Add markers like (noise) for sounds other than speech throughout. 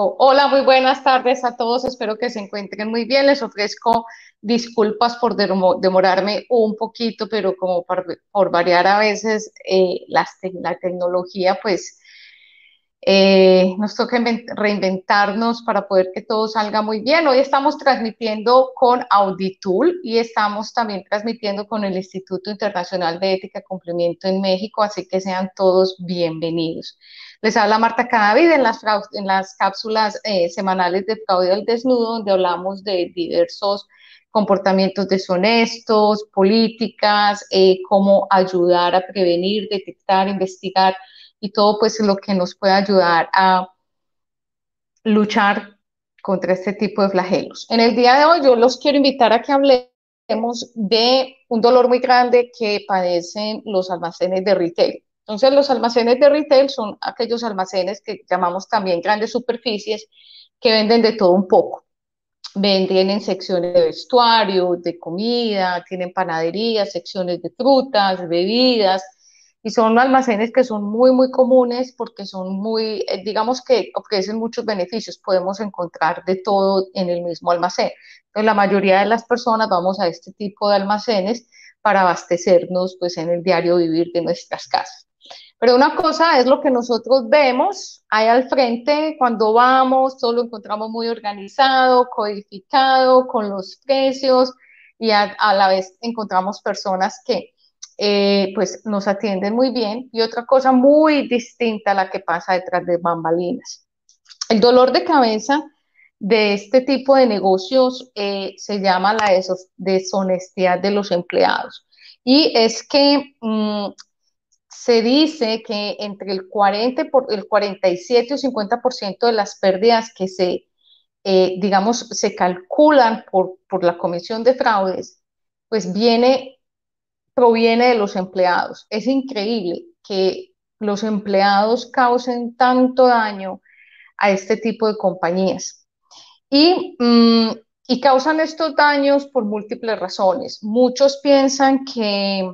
Hola, muy buenas tardes a todos. Espero que se encuentren muy bien. Les ofrezco disculpas por demorarme un poquito, pero como por, variar a veces eh, la tecnología, pues eh, nos toca reinventarnos para poder que todo salga muy bien. Hoy estamos transmitiendo con Auditul y estamos también transmitiendo con el Instituto Internacional de Ética y Cumplimiento en México, así que sean todos bienvenidos. Les habla Marta Cadavid en las, en las cápsulas eh, semanales de Fraude al Desnudo, donde hablamos de diversos comportamientos deshonestos, políticas, eh, cómo ayudar a prevenir, detectar, investigar y todo pues lo que nos puede ayudar a luchar contra este tipo de flagelos. En el día de hoy yo los quiero invitar a que hablemos de un dolor muy grande que padecen los almacenes de retail. Entonces los almacenes de retail son aquellos almacenes que llamamos también grandes superficies que venden de todo un poco. Venden en secciones de vestuario, de comida, tienen panaderías, secciones de frutas, bebidas, y son almacenes que son muy, muy comunes porque son muy, eh, digamos que ofrecen muchos beneficios. Podemos encontrar de todo en el mismo almacén. Entonces, la mayoría de las personas vamos a este tipo de almacenes para abastecernos pues en el diario vivir de nuestras casas. Pero una cosa es lo que nosotros vemos ahí al frente cuando vamos, todo lo encontramos muy organizado, codificado, con los precios y a la vez encontramos personas que eh, pues nos atienden muy bien. Y otra cosa muy distinta a la que pasa detrás de bambalinas. El dolor de cabeza de este tipo de negocios eh, se llama la deshonestidad de los empleados. Y es que mm, se dice que entre el 40 por, el 47 o 50% de las pérdidas que se, eh, digamos, se calculan por, por la comisión de fraudes, pues viene proviene de los empleados. Es increíble que los empleados causen tanto daño a este tipo de compañías. Y, mm, causan estos daños por múltiples razones. Muchos piensan que,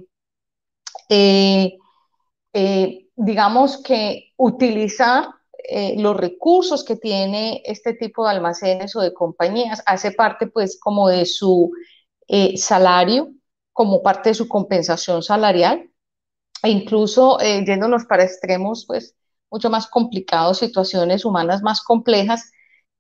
eh, eh, digamos que utilizar eh, los recursos que tiene este tipo de almacenes o de compañías hace parte pues como de su salario como parte de su compensación salarial. E incluso eh, yéndonos para extremos pues mucho más complicados, situaciones humanas más complejas,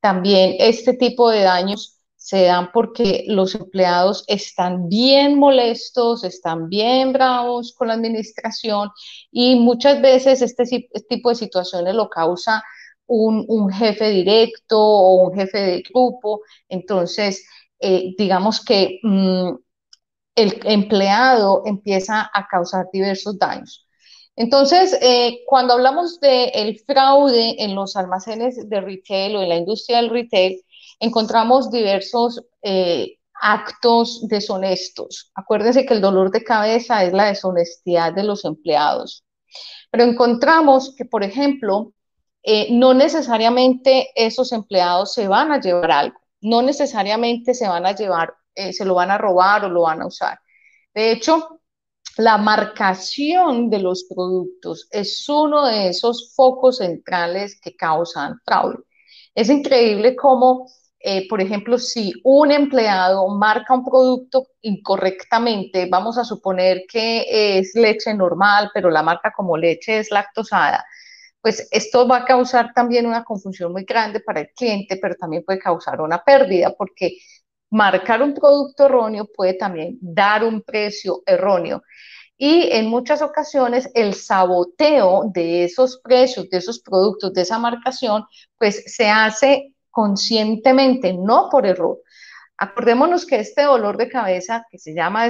también este tipo de daños se dan porque los empleados están bien molestos, están bien bravos con la administración y muchas veces este, tipo de situaciones lo causa un, jefe directo o un jefe de grupo. Entonces, eh, digamos que mm, el empleado empieza a causar diversos daños. Entonces, eh, cuando hablamos del fraude en los almacenes de retail o en la industria del retail, encontramos diversos eh, actos deshonestos. Acuérdense que el dolor de cabeza es la deshonestidad de los empleados. Pero encontramos que, por ejemplo, eh, no necesariamente esos empleados se van a llevar algo, no necesariamente se van a llevar eh, se lo van a robar o lo van a usar. De hecho, la marcación de los productos es uno de esos focos centrales que causan fraude. Es increíble cómo, eh, por ejemplo, si un empleado marca un producto incorrectamente, vamos a suponer que es leche normal, pero la marca como leche es lactosada, pues esto va a causar también una confusión muy grande para el cliente, pero también puede causar una pérdida porque marcar un producto erróneo puede también dar un precio erróneo. Y en muchas ocasiones el saboteo de esos precios, de esos productos, de esa marcación, pues se hace conscientemente, no por error. Acordémonos que este dolor de cabeza, que se llama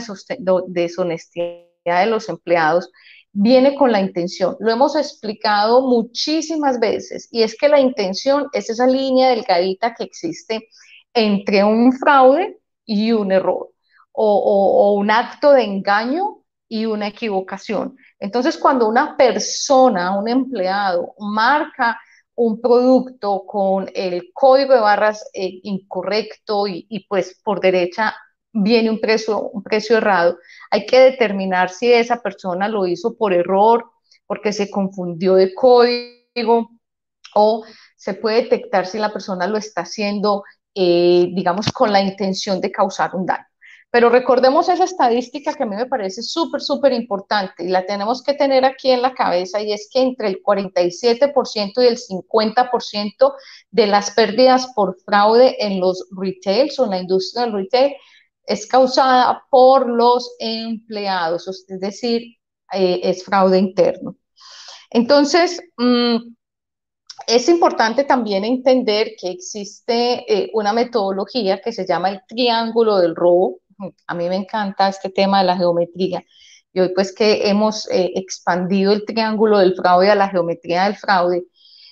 deshonestidad de los empleados, viene con la intención. Lo hemos explicado muchísimas veces y es que la intención es esa línea delgadita que existe entre un fraude y un error, o, un acto de engaño y una equivocación. Entonces, cuando una persona, un empleado, marca un producto con el código de barras eh, incorrecto y, pues por derecha viene un precio, un precio errado, hay que determinar si esa persona lo hizo por error, porque se confundió de código o se puede detectar si la persona lo está haciendo, eh, digamos, con la intención de causar un daño. Pero recordemos esa estadística que a mí me parece súper, súper importante y la tenemos que tener aquí en la cabeza y es que entre el 47% y el 50% de las pérdidas por fraude en los retails o en la industria del retail es causada por los empleados, es decir, eh, es fraude interno. Entonces, mm, es importante también entender que existe eh, una metodología que se llama el triángulo del robo. A mí me encanta este tema de la geometría. Y hoy pues que hemos eh, expandido el triángulo del fraude a la geometría del fraude,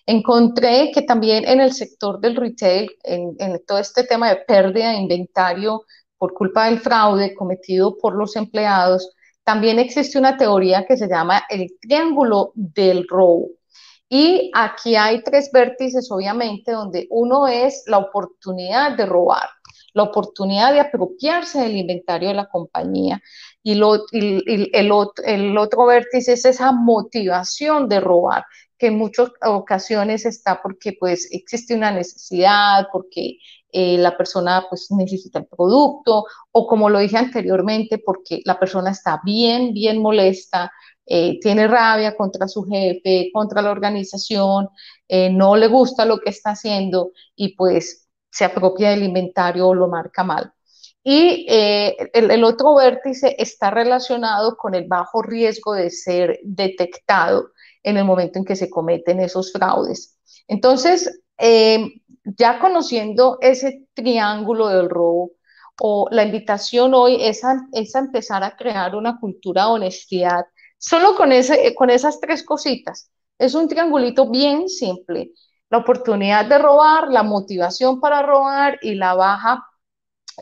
encontré que también en el sector del retail, en, en todo este tema de pérdida de inventario por culpa del fraude cometido por los empleados, también existe una teoría que se llama el triángulo del robo. Y aquí hay tres vértices, obviamente, donde uno es la oportunidad de robar, la oportunidad de apropiarse del inventario de la compañía. Y, el, otro, vértice es esa motivación de robar, que en muchas ocasiones está porque pues existe una necesidad, porque eh, la persona pues necesita el producto o como lo dije anteriormente, porque la persona está bien, bien molesta, eh, tiene rabia contra su jefe, contra la organización, eh, no le gusta lo que está haciendo y pues se apropia del inventario o lo marca mal. Y eh, el, otro vértice está relacionado con el bajo riesgo de ser detectado en el momento en que se cometen esos fraudes. Entonces, ya conociendo ese triángulo del robo, o la invitación hoy es a, es empezar a crear una cultura de honestidad Solo con, ese, con esas tres cositas. Es un triangulito bien simple. La oportunidad de robar, la motivación para robar y la baja,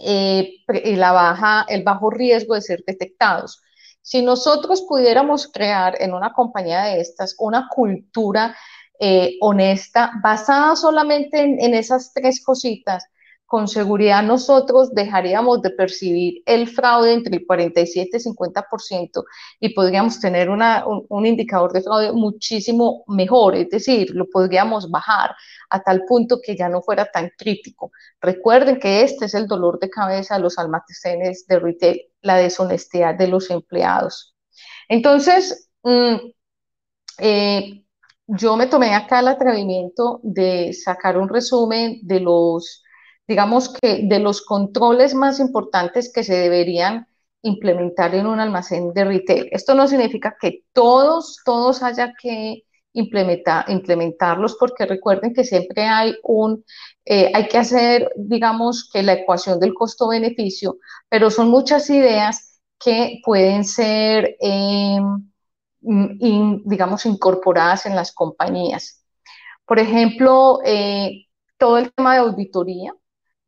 eh, y la baja, el bajo riesgo de ser detectados. Si nosotros pudiéramos crear en una compañía de estas una cultura eh, honesta basada solamente en esas tres cositas, con seguridad nosotros dejaríamos de percibir el fraude entre el 47 y 50% y podríamos tener un, indicador de fraude muchísimo mejor, es decir, lo podríamos bajar a tal punto que ya no fuera tan crítico. Recuerden que este es el dolor de cabeza de los almacenes de retail, la deshonestidad de los empleados. Entonces, mm, eh, yo me tomé acá el atrevimiento de sacar un resumen de los digamos que de los controles más importantes que se deberían implementar en un almacén de retail. Esto no significa que todos, todos haya que implementar, implementarlos, porque recuerden que siempre hay un, eh, hay que hacer, digamos, que la ecuación del costo-beneficio, pero son muchas ideas que pueden ser, em, digamos, incorporadas en las compañías. Por ejemplo, eh, todo el tema de auditoría,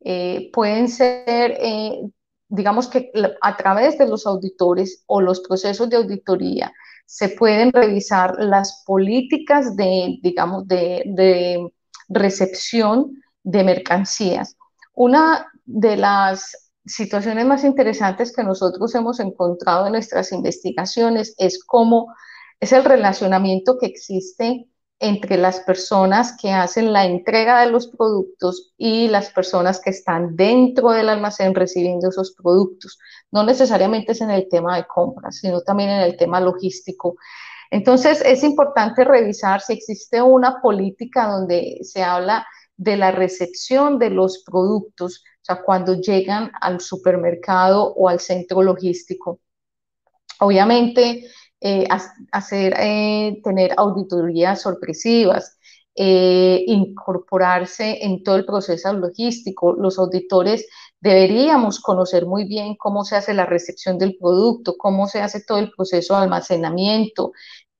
eh, pueden ser, eh, digamos que a través de los auditores o los procesos de auditoría, se pueden revisar las políticas de, digamos, de, de recepción de mercancías. Una de las situaciones más interesantes que nosotros hemos encontrado en nuestras investigaciones es cómo es el relacionamiento que existe entre las personas que hacen la entrega de los productos y las personas que están dentro del almacén recibiendo esos productos. No necesariamente es en el tema de compras, sino también en el tema logístico. Entonces, es importante revisar si existe una política donde se habla de la recepción de los productos, o sea, cuando llegan al supermercado o al centro logístico. Obviamente, eh, hacer, eh, tener auditorías sorpresivas, eh, incorporarse en todo el proceso logístico. Los auditores deberíamos conocer muy bien cómo se hace la recepción del producto, cómo se hace todo el proceso de almacenamiento,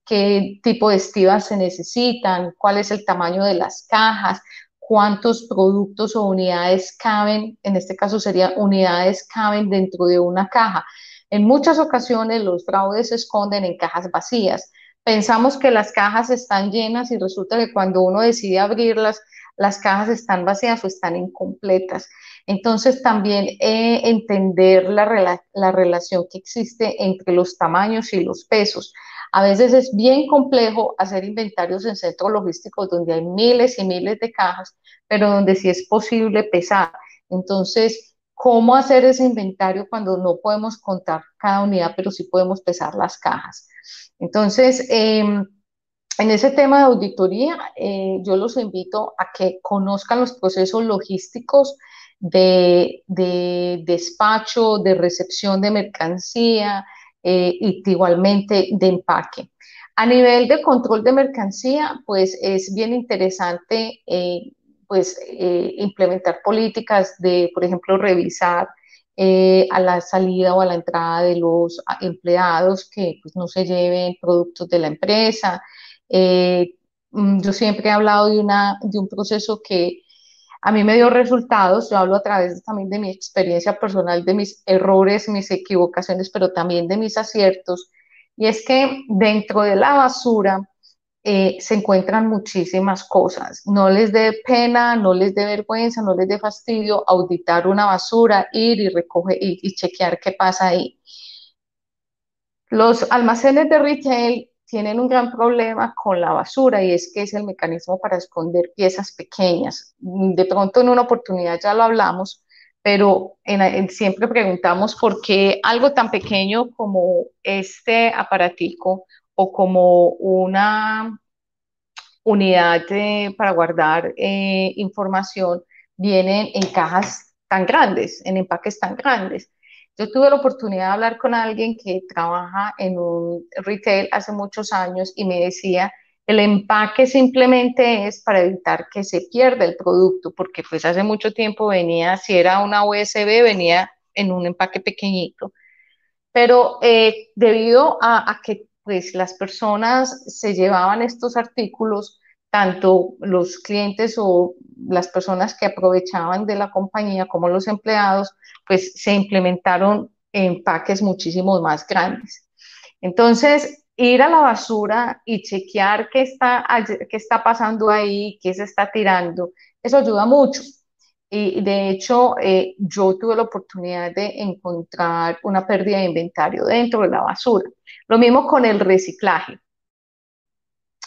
qué tipo de estivas se necesitan, cuál es el tamaño de las cajas, cuántos productos o unidades caben, en este caso serían unidades caben dentro de una caja. En muchas ocasiones los fraudes se esconden en cajas vacías. Pensamos que las cajas están llenas y resulta que cuando uno decide abrirlas, las cajas están vacías o están incompletas. Entonces también eh, entender la, la relación que existe entre los tamaños y los pesos. A veces es bien complejo hacer inventarios en centros logísticos donde hay miles y miles de cajas, pero donde sí es posible pesar. Entonces, ¿cómo hacer ese inventario cuando no podemos contar cada unidad, pero sí podemos pesar las cajas? Entonces, em, en ese tema de auditoría, eh, yo los invito a que conozcan los procesos logísticos de, despacho, de recepción de mercancía eh, y igualmente de empaque. A nivel de control de mercancía, pues es bien interesante eh, pues, implementar políticas de, por ejemplo, revisar a la salida o a la entrada de los empleados que pues, no se lleven productos de la empresa, eh, mm, yo siempre he hablado de, una, de un proceso que a mí me dio resultados, yo hablo a través también de mi experiencia personal, de mis errores, mis equivocaciones, pero también de mis aciertos, y es que dentro de la basura eh, se encuentran muchísimas cosas. No les dé pena, no les dé vergüenza, no les dé fastidio auditar una basura, ir y recoger y, y chequear qué pasa ahí. Los almacenes de retail tienen un gran problema con la basura y es que es el mecanismo para esconder piezas pequeñas. De pronto en una oportunidad ya lo hablamos, pero siempre preguntamos por qué algo tan pequeño como este aparatico o como una unidad para guardar eh, información vienen en cajas tan grandes, en empaques tan grandes. Yo tuve la oportunidad de hablar con alguien que trabaja en un retail hace muchos años y me decía, el empaque simplemente es para evitar que se pierda el producto, porque pues hace mucho tiempo venía, si era una USB, venía en un empaque pequeñito. Pero eh, debido a, a que pues las personas se llevaban estos artículos, tanto los clientes o las personas que aprovechaban de la compañía como los empleados, pues se implementaron empaques muchísimo más grandes. Entonces, ir a la basura y chequear qué está, qué está pasando ahí, qué se está tirando, eso ayuda mucho. Y de hecho, eh, yo tuve la oportunidad de encontrar una pérdida de inventario dentro de la basura. Lo mismo con el reciclaje.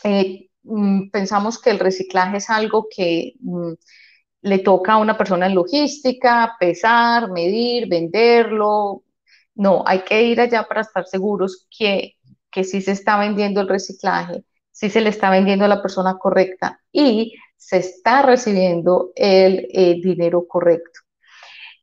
Eh, mm, pensamos que el reciclaje es algo que mm, le toca a una persona en logística, pesar, medir, venderlo. No, hay que ir allá para estar seguros que, que sí se está vendiendo el reciclaje, sí se le está vendiendo a la persona correcta y se está recibiendo el eh, dinero correcto.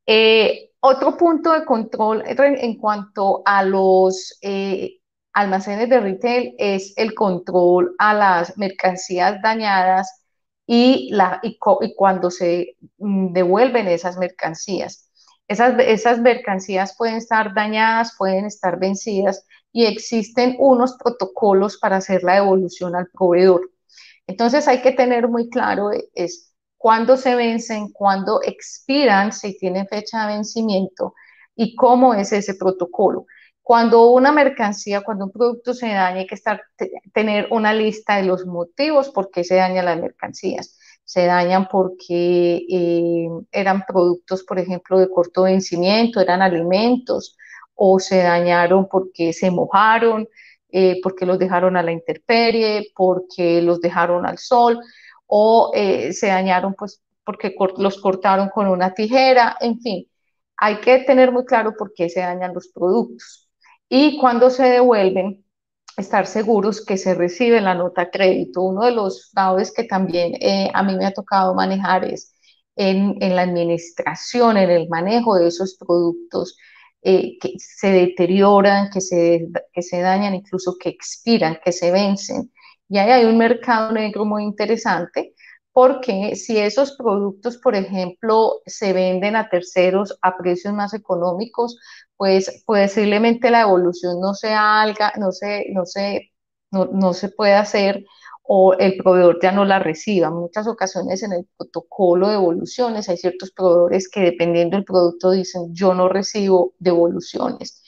Eh, otro punto de control en cuanto a los eh, almacenes de retail es el control a las mercancías dañadas y, la, y, cuando se mm, devuelven esas mercancías. Esas, esas mercancías pueden estar dañadas, pueden estar vencidas y existen unos protocolos para hacer la devolución al proveedor. Entonces hay que tener muy claro e, es cuándo se vencen, cuándo expiran, si tienen fecha de vencimiento y cómo es ese protocolo. Cuando una mercancía, cuando un producto se daña, hay que estar, tener una lista de los motivos por qué se dañan las mercancías. Se dañan porque eh, eran productos, por ejemplo, de corto vencimiento, eran alimentos, o se dañaron porque se mojaron, eh, porque los dejaron a la intemperie, porque los dejaron al sol, o eh, se dañaron pues porque los cortaron con una tijera, en fin, hay que tener muy claro por qué se dañan los productos. Y cuando se devuelven, estar seguros que se recibe la nota crédito. Uno de los fraudes que también eh, a mí me ha tocado manejar es en, la administración, en el manejo de esos productos eh, que se deterioran, que se, que se dañan, incluso que expiran, que se vencen. Y ahí hay un mercado negro muy interesante porque si esos productos, por ejemplo, se venden a terceros a precios más económicos, pues posiblemente la evolución no se haga, no se, no se, no, se puede hacer o el proveedor ya no la reciba. En muchas ocasiones en el protocolo de evoluciones hay ciertos proveedores que dependiendo del producto dicen yo no recibo devoluciones.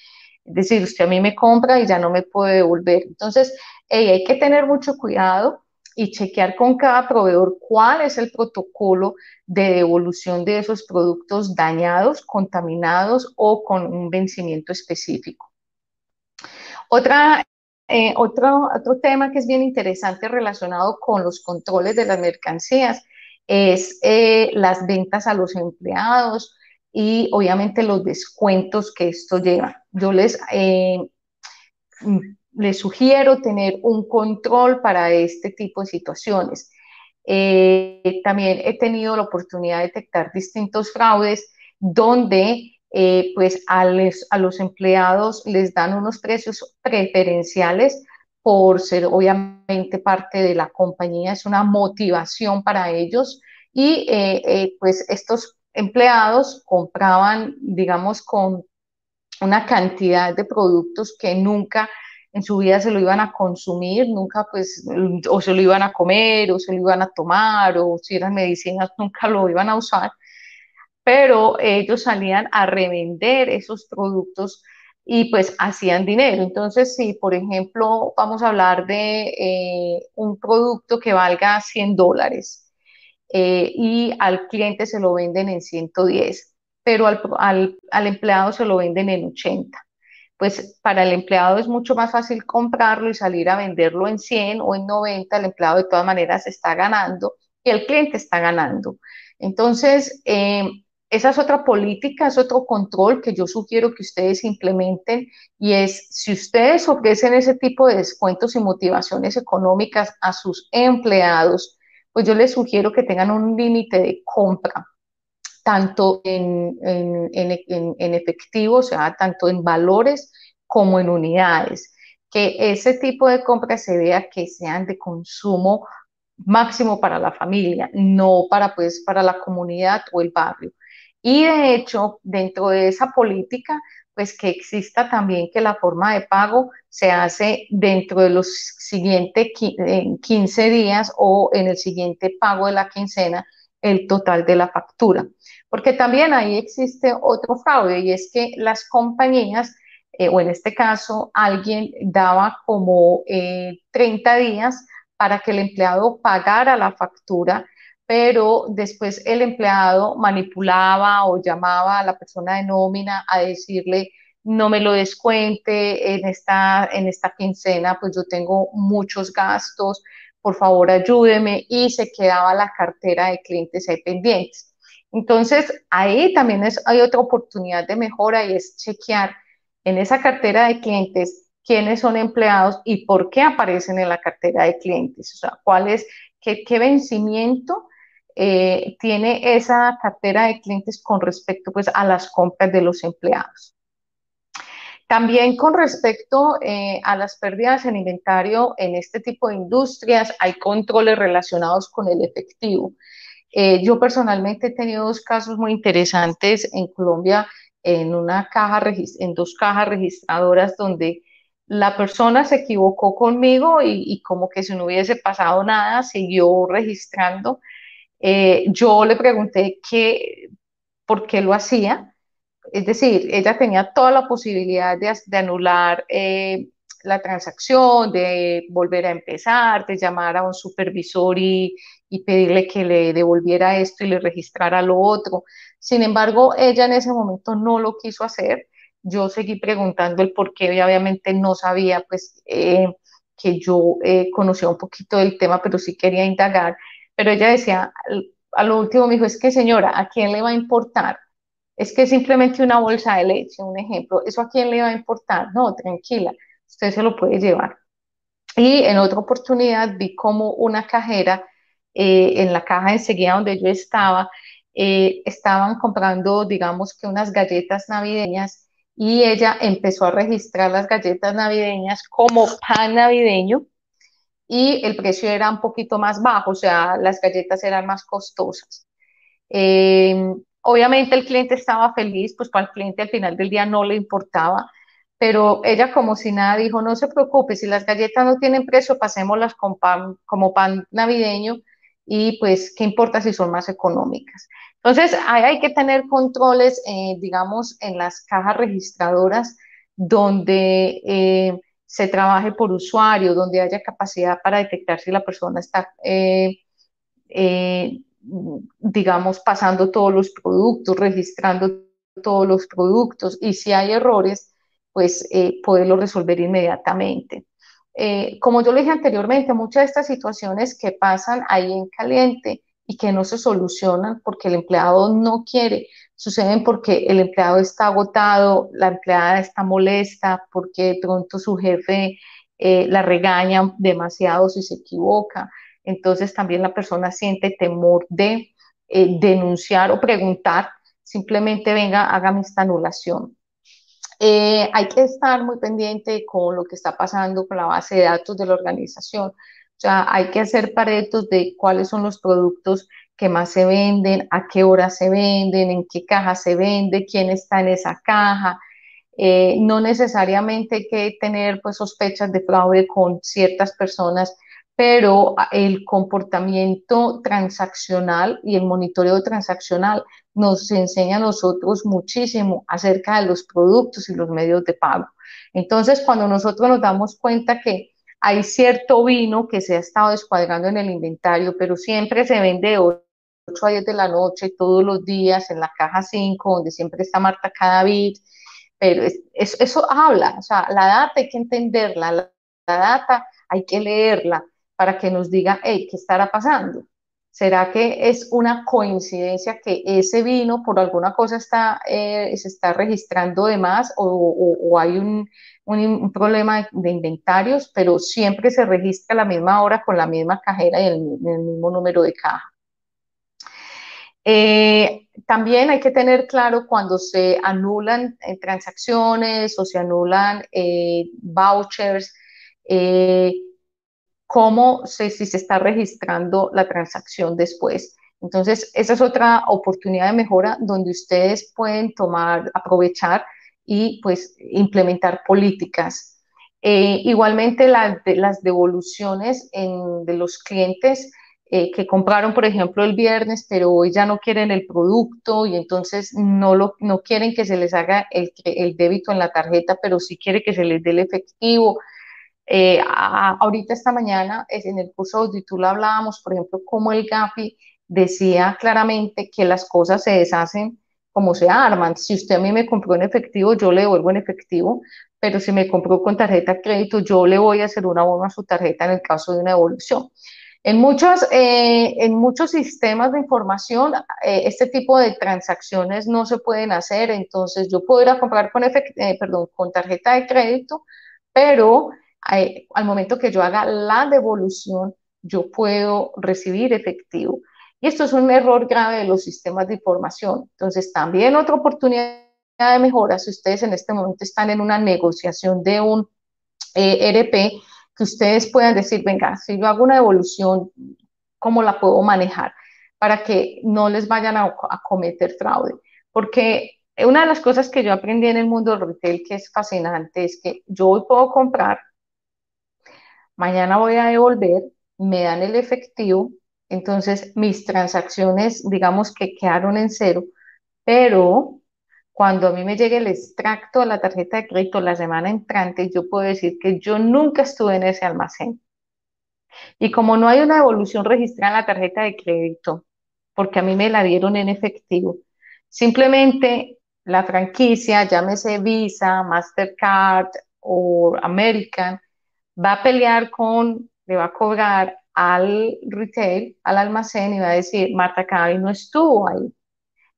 Es decir, usted a mí me compra y ya no me puede devolver. Entonces, hay que tener mucho cuidado y chequear con cada proveedor cuál es el protocolo de devolución de esos productos dañados, contaminados o con un vencimiento específico. Otra eh, otro, otro tema que es bien interesante relacionado con los controles de las mercancías es eh, las ventas a los empleados y obviamente los descuentos que esto lleva. Yo les, eh, les sugiero tener un control para este tipo de situaciones. también he tenido la oportunidad de detectar distintos fraudes donde eh, pues a, los empleados les dan unos precios preferenciales por ser obviamente parte de la compañía, es una motivación para ellos. Y eh, eh, pues estos empleados compraban, digamos, con una cantidad de productos que nunca en su vida se lo iban a consumir, nunca pues o se lo iban a comer o se lo iban a tomar o si eran medicinas (laughs) nunca lo iban a usar pero ellos salían a revender esos productos y pues hacían dinero. Entonces, si por ejemplo vamos a hablar de eh, un producto que valga 100 dólares eh, y al cliente se lo venden en 110, pero al, al empleado se lo venden en 80 pues para el empleado es mucho más fácil comprarlo y salir a venderlo en 100 o en 90, el empleado de todas maneras está ganando y el cliente está ganando. Entonces, eh, esa es otra política, es otro control que yo sugiero que ustedes implementen y es si ustedes ofrecen ese tipo de descuentos y motivaciones económicas a sus empleados, pues yo les sugiero que tengan un límite de compra, tanto en, en, efectivo, o sea, tanto en valores como en unidades, que ese tipo de compras se vea que sean de consumo máximo para la familia, no para pues para la comunidad o el barrio. Y de hecho, dentro de esa política, pues que exista también que la forma de pago se hace dentro de los siguientes 15 días o en el siguiente pago de la quincena el total de la factura. Porque también ahí existe otro fraude y es que las compañías, eh, o en este caso alguien daba como 30 eh, días para que el empleado pagara la factura pero después el empleado manipulaba o llamaba a la persona de nómina a decirle, no me lo descuente en esta, en esta quincena, pues yo tengo muchos gastos, por favor ayúdeme, y se quedaba la cartera de clientes ahí pendientes. Entonces, ahí también es, hay otra oportunidad de mejora y es chequear en esa cartera de clientes quiénes son empleados y por qué aparecen en la cartera de clientes, o sea, cuál es, qué, qué vencimiento eh, tiene esa cartera de clientes con respecto pues, a las compras de los empleados. También con respecto eh, a las pérdidas en inventario en este tipo de industrias, hay controles relacionados con el efectivo. Eh, yo personalmente he tenido dos casos muy interesantes en Colombia, en, una caja, en dos cajas registradoras donde la persona se equivocó conmigo y, y como que si no hubiese pasado nada, siguió registrando eh, yo le pregunté qué, por qué lo hacía. Es decir, ella tenía toda la posibilidad de, anular eh, la transacción, de volver a empezar, de llamar a un supervisor y, pedirle que le devolviera esto y le registrara lo otro. Sin embargo, ella en ese momento no lo quiso hacer. Yo seguí preguntando el por qué y obviamente no sabía pues eh, que yo conocía un poquito del tema, pero sí quería indagar pero ella decía, a lo último me dijo, es que señora, ¿a quién le va a importar? Es que simplemente una bolsa de leche, un ejemplo, ¿eso a quién le va a importar? No, tranquila, usted se lo puede llevar. Y en otra oportunidad vi como una cajera eh, en la caja enseguida donde yo estaba, eh, estaban comprando, digamos que unas galletas navideñas y ella empezó a registrar las galletas navideñas como pan navideño y el precio era un poquito más bajo, o sea, las galletas eran más costosas. Em, obviamente el cliente estaba feliz, pues para el cliente al final del día no le importaba, pero ella como si nada dijo, no se preocupe, si las galletas no tienen precio, pasémoslas con pan, como pan navideño y pues qué importa si son más económicas. Entonces, hay, hay que tener controles, eh, digamos, en las cajas registradoras donde eh, se trabaje por usuario, donde haya capacidad para detectar si la persona está, eh, eh, digamos, pasando todos los productos, registrando todos los productos y si hay errores, pues eh, poderlo resolver inmediatamente. como yo le dije anteriormente, muchas de estas situaciones que pasan ahí en caliente y que no se solucionan porque el empleado no quiere, suceden porque el empleado está agotado, la empleada está molesta, porque de pronto su jefe eh, la regaña demasiado si se equivoca. Entonces también la persona siente temor de eh, denunciar o preguntar, simplemente venga, hágame esta anulación. Eh, hay que estar muy pendiente con lo que está pasando con la base de datos de la organización. O sea, hay que hacer paretos de cuáles son los productos que más se venden, a qué hora se venden, en qué caja se vende, quién está en esa caja. Eh, no necesariamente hay que tener pues, sospechas de fraude con ciertas personas, pero el comportamiento transaccional y el monitoreo transaccional nos enseña a nosotros muchísimo acerca de los productos y los medios de pago. Entonces, cuando nosotros nos damos cuenta que hay cierto vino que se ha estado descuadrando en el inventario, pero siempre se vende de 8 a 10 de la noche, todos los días, en la caja 5, donde siempre está Marta Cadavid, pero eso habla, o sea, la data hay que entenderla, la, la data hay que leerla para que nos diga, hey, ¿qué estará pasando? ¿Será que es una coincidencia que ese vino por alguna cosa está, eh, se está registrando de más o, hay un, problema de inventarios, pero siempre se registra a la misma hora con la misma cajera y el, mismo número de caja? Eh, también hay que tener claro cuando se anulan eh, transacciones o se anulan vouchers, cómo se, si se está registrando la transacción después. Entonces, esa es otra oportunidad de mejora donde ustedes pueden tomar, aprovechar y pues implementar políticas. Eh, igualmente las devoluciones de los clientes eh, que compraron, por ejemplo, el viernes, pero hoy ya no quieren el producto y entonces no, lo, no quieren que se les haga el, el débito en la tarjeta, pero sí quiere que se les dé el efectivo. Eh, ahorita esta mañana en el curso de Auditul hablábamos, por ejemplo, cómo el GAFI decía claramente que las cosas se deshacen como se arman. Si usted a mí me compró en efectivo, yo le devuelvo en efectivo, pero si me compró con tarjeta de crédito, yo le voy a hacer una abono a su tarjeta en el caso de una devolución. En muchos, eh, en muchos sistemas de información, eh, este tipo de transacciones no se pueden hacer, entonces yo puedo ir a comprar con, perdón, con tarjeta de crédito, pero al momento que yo haga la devolución, yo puedo recibir efectivo. Y esto es un error grave de los sistemas de información. Entonces, también otra oportunidad de mejora, si ustedes en este momento están en una negociación de un eh, RP, que ustedes puedan decir, venga, si yo hago una devolución, ¿cómo la puedo manejar? Para que no les vayan a, a cometer fraude. Porque una de las cosas que yo aprendí en el mundo del retail que es fascinante es que yo hoy puedo comprar mañana voy a devolver, me dan el efectivo, entonces mis transacciones, digamos que quedaron en cero, pero cuando a mí me llegue el extracto de la tarjeta de crédito la semana entrante, yo puedo decir que yo nunca estuve en ese almacén. Y como no hay una devolución registrada en la tarjeta de crédito, porque a mí me la dieron en efectivo, simplemente la franquicia, llámese Visa, Mastercard o American, va a pelear con, le va a cobrar al retail, al almacén y va a decir, Marta Cavi no estuvo ahí.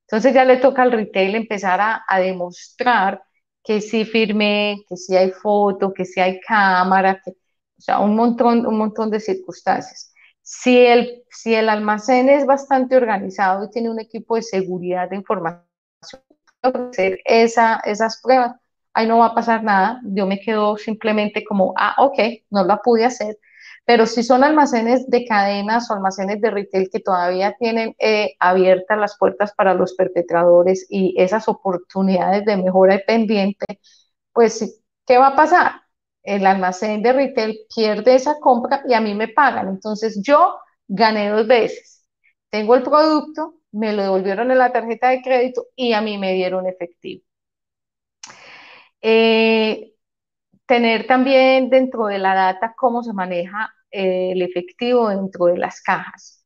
Entonces ya le toca al retail empezar a, demostrar que sí firmé, que sí hay foto, que sí hay cámara, que, o sea, un montón, un montón de circunstancias. Si el, si el almacén es bastante organizado y tiene un equipo de seguridad de información, hacer esa, esas pruebas ahí no va a pasar nada, yo me quedo simplemente como, ah, ok, no la pude hacer. Pero si son almacenes de cadenas o almacenes de retail que todavía tienen eh, abiertas las puertas para los perpetradores y esas oportunidades de mejora y pendiente, pues, ¿qué va a pasar? El almacén de retail pierde esa compra y a mí me pagan. Entonces yo gané dos veces. Tengo el producto, me lo devolvieron en la tarjeta de crédito y a mí me dieron efectivo. Eh, tener también dentro de la data cómo se maneja eh, el efectivo dentro de las cajas.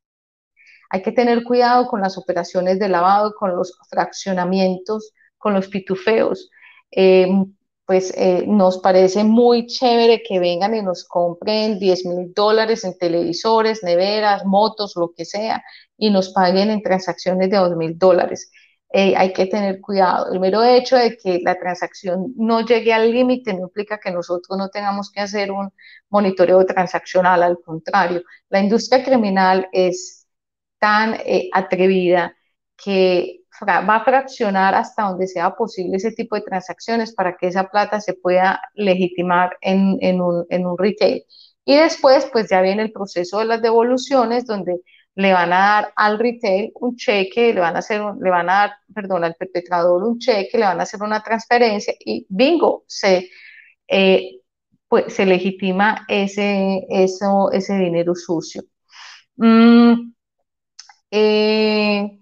Hay que tener cuidado con las operaciones de lavado, con los fraccionamientos, con los pitufeos. Eh, pues nos parece muy chévere que vengan y nos compren 10 mil dólares en televisores, neveras, motos, lo que sea, y nos paguen en transacciones de 2 mil dólares. Eh, hay que tener cuidado. El mero hecho de que la transacción no llegue al límite no implica que nosotros no tengamos que hacer un monitoreo transaccional, al contrario, la industria criminal es tan eh, atrevida que va a fraccionar hasta donde sea posible ese tipo de transacciones para que esa plata se pueda legitimar en, en, un, en un retail. Y después, pues ya viene el proceso de las devoluciones, donde le van a dar al retail un cheque, le van a hacer, le van a dar, perdón, al perpetrador un cheque, le van a hacer una transferencia y bingo, se, eh, pues, se legitima ese, eso, ese dinero sucio. Mm, eh,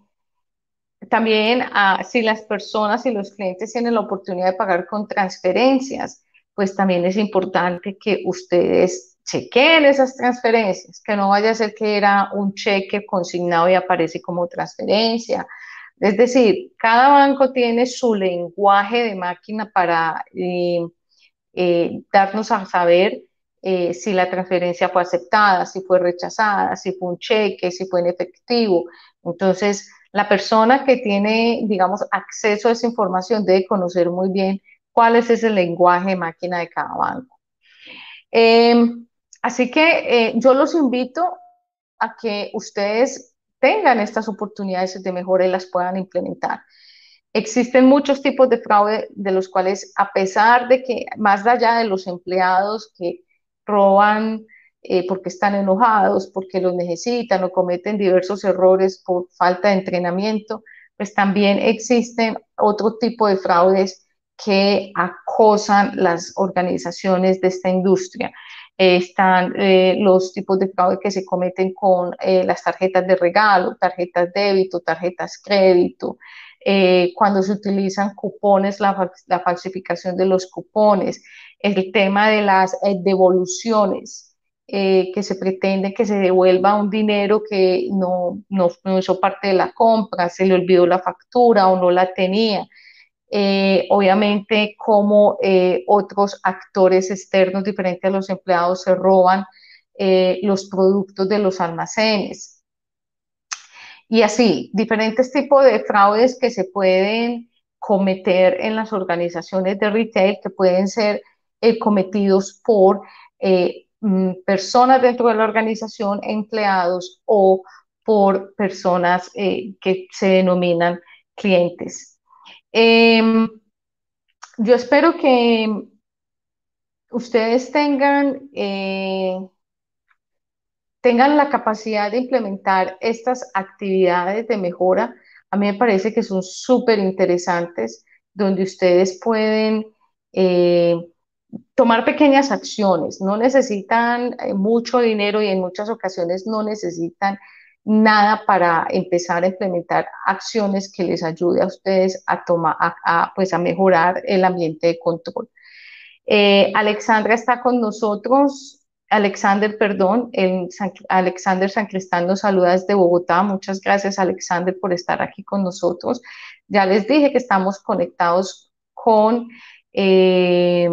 también ah, si las personas y los clientes tienen la oportunidad de pagar con transferencias, pues también es importante que ustedes chequeen esas transferencias, que no vaya a ser que era un cheque consignado y aparece como transferencia. Es decir, cada banco tiene su lenguaje de máquina para eh, eh, darnos a saber eh, si la transferencia fue aceptada, si fue rechazada, si fue un cheque, si fue en efectivo. Entonces, la persona que tiene, digamos, acceso a esa información debe conocer muy bien cuál es ese lenguaje de máquina de cada banco. Em, así que eh, yo los invito a que ustedes tengan estas oportunidades de mejora y las puedan implementar. Existen muchos tipos de fraude de los cuales, a pesar de que más allá de los empleados que roban eh, porque están enojados, porque los necesitan o cometen diversos errores por falta de entrenamiento, pues también existen otro tipo de fraudes que acosan las organizaciones de esta industria. Están eh, los tipos de fraude que se cometen con eh, las tarjetas de regalo, tarjetas débito, tarjetas crédito, cuando se utilizan cupones, la, falsificación de los cupones, el tema de las devoluciones, eh, que se pretende que se devuelva un dinero que no, no, hizo parte de la compra, se le olvidó la factura o no la tenía. Eh, obviamente, como eh, otros actores externos diferentes a los empleados se roban los productos de los almacenes. Y así, diferentes tipos de fraudes que se pueden cometer en las organizaciones de retail que pueden ser cometidos por Mm, personas dentro de la organización, empleados o por personas eh, que se denominan clientes. Em, yo espero que ustedes tengan, eh, tengan la capacidad de implementar estas actividades de mejora. A mí me parece que son súper interesantes, donde ustedes pueden eh, tomar pequeñas acciones, no necesitan eh, mucho dinero y en muchas ocasiones no necesitan nada para empezar a implementar acciones que les ayude a ustedes a tomar, a, pues a mejorar el ambiente de control. Eh, Alexandra está con nosotros. Alexander, perdón, el Alexander San Cristán nos saluda desde Bogotá. Muchas gracias, Alexander, por estar aquí con nosotros. Ya les dije que estamos conectados con eh,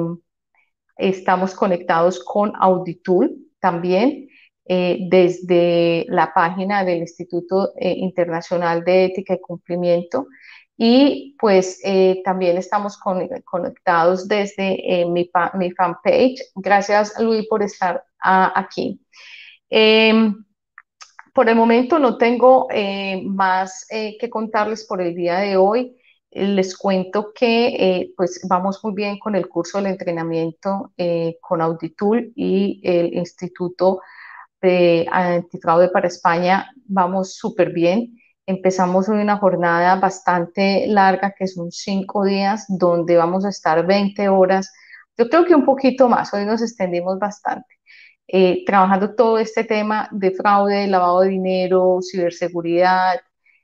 Estamos conectados con Auditool también eh, desde la página del Instituto eh, Internacional de Ética y Cumplimiento. Y pues eh, también estamos conectados desde mi, fanpage. Gracias, Luis, por estar aquí. Em, por el momento no tengo más que contarles por el día de hoy les cuento que pues vamos muy bien con el curso del entrenamiento con Auditool y el Instituto de Antifraude para España. Vamos súper bien. Empezamos hoy una jornada bastante larga, que son cinco días, donde vamos a estar 20 horas. Yo creo que un poquito más, hoy nos extendimos bastante. Eh, trabajando todo este tema de fraude, lavado de dinero, ciberseguridad,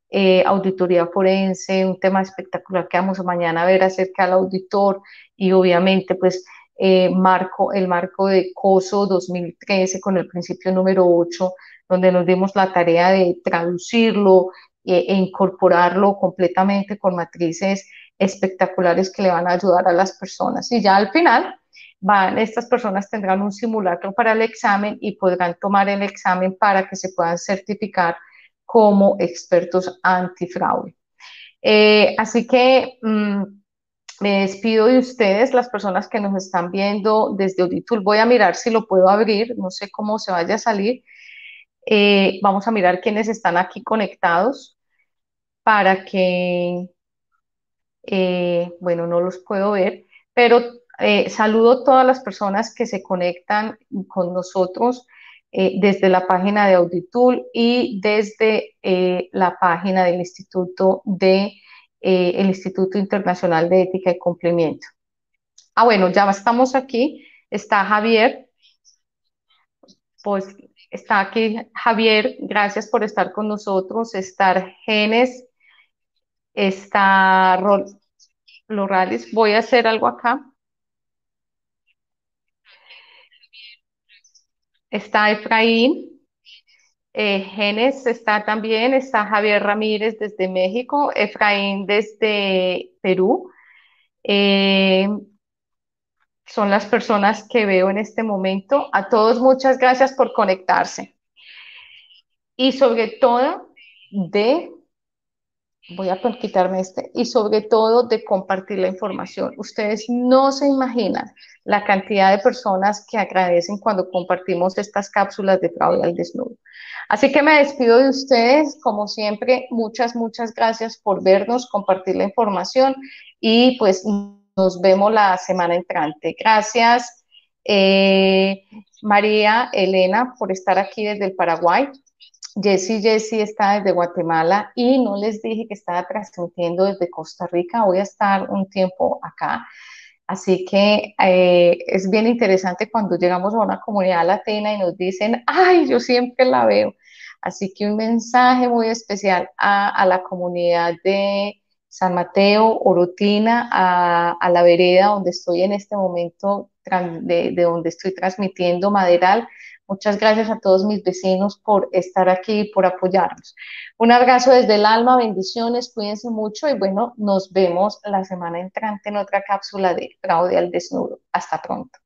eh, auditoría forense, un tema espectacular que vamos mañana a ver acerca del auditor y obviamente pues eh, marco, el marco de COSO 2013 con el principio número 8, donde nos dimos la tarea de traducirlo e, e incorporarlo completamente con matrices espectaculares que le van a ayudar a las personas. Y ya al final, estas personas tendrán un simulacro para el examen y podrán tomar el examen para que se puedan certificar como expertos antifraude. Eh, así que mm, me despido de ustedes, las personas que nos están viendo desde Auditul. Voy a mirar si lo puedo abrir, no sé cómo se vaya a salir. Eh, vamos a mirar quiénes están aquí conectados para que, eh, bueno, no los puedo ver, pero eh, saludo a todas las personas que se conectan con nosotros desde la página de Auditul y desde la página del Instituto de el Instituto Internacional de Ética y Cumplimiento. Ah, bueno, ya estamos aquí. Está Javier. Pues Está aquí Javier, gracias por estar con nosotros. Está Genes, está Lorales. Voy a hacer algo acá. Está Efraín. Eh, Genes está también, está Javier Ramírez desde México, Efraín desde Perú. Eh, son las personas que veo en este momento. A todos muchas gracias por conectarse. Y sobre todo de, voy a quitarme este, y sobre todo de compartir la información. Ustedes no se imaginan la cantidad de personas que agradecen cuando compartimos estas cápsulas de fraude al desnudo. Así que me despido de ustedes, como siempre, muchas, muchas gracias por vernos, compartir la información y pues nos vemos la semana entrante. Gracias, eh, María Elena, por estar aquí desde el Paraguay. Jessy, Jessy está desde Guatemala y no les dije que estaba transmitiendo desde Costa Rica. Voy a estar un tiempo acá. Así que eh, es bien interesante cuando llegamos a una comunidad latina y nos dicen, ay, yo siempre la veo. Así que un mensaje muy especial a la comunidad de San Mateo, Orotina, a, la vereda donde estoy en este momento, de, de, donde estoy transmitiendo Maderal. Muchas gracias a todos mis vecinos por estar aquí y por apoyarnos. Un abrazo desde el alma, bendiciones, cuídense mucho y bueno, nos vemos la semana entrante en otra cápsula de fraude al desnudo. Hasta pronto.